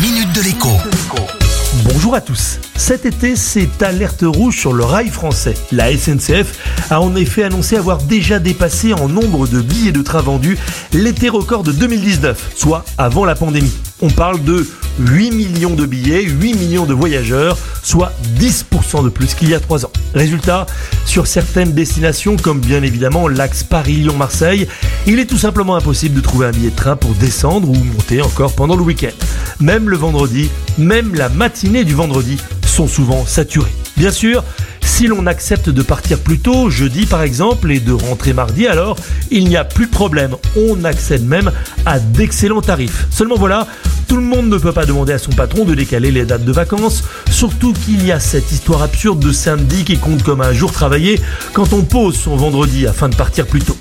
minute de l'écho. Bonjour à tous. Cet été, c'est alerte rouge sur le rail français. La SNCF a en effet annoncé avoir déjà dépassé en nombre de billets de train vendus l'été record de 2019, soit avant la pandémie. On parle de 8 millions de billets, 8 millions de voyageurs, soit 10% de plus qu'il y a 3 ans. Résultat, sur certaines destinations, comme bien évidemment l'axe Paris-Lyon-Marseille, il est tout simplement impossible de trouver un billet de train pour descendre ou monter encore pendant le week-end. Même le vendredi, même la matinée du vendredi sont souvent saturés. Bien sûr, si l'on accepte de partir plus tôt, jeudi par exemple, et de rentrer mardi, alors il n'y a plus de problème. On accède même à d'excellents tarifs. Seulement voilà, tout le monde ne peut pas demander à son patron de décaler les dates de vacances, surtout qu'il y a cette histoire absurde de samedi qui compte comme un jour travaillé quand on pose son vendredi afin de partir plus tôt.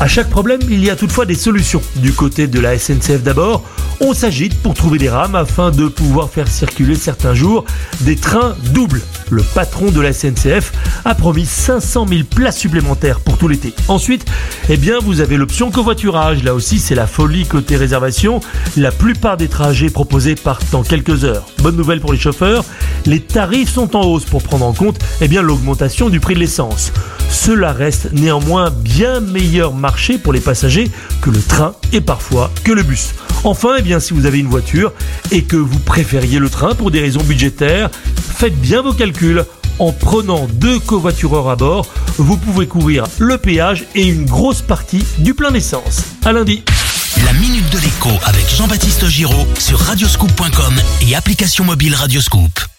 À chaque problème, il y a toutefois des solutions. Du côté de la SNCF d'abord, on s'agite pour trouver des rames afin de pouvoir faire circuler certains jours des trains doubles. Le patron de la SNCF a promis 500 000 places supplémentaires pour tout l'été. Ensuite, eh bien, vous avez l'option covoiturage. Là aussi, c'est la folie côté réservation. La plupart des trajets proposés partent en quelques heures. Bonne nouvelle pour les chauffeurs, les tarifs sont en hausse pour prendre en compte eh l'augmentation du prix de l'essence. Cela reste néanmoins bien meilleur marché pour les passagers que le train et parfois que le bus. Enfin, eh bien, si vous avez une voiture et que vous préfériez le train pour des raisons budgétaires, faites bien vos calculs. En prenant deux covoitureurs à bord, vous pouvez courir le péage et une grosse partie du plein d'essence. À lundi. La minute de l'écho avec Jean-Baptiste Giraud sur radioscoop.com et application mobile Radioscoop.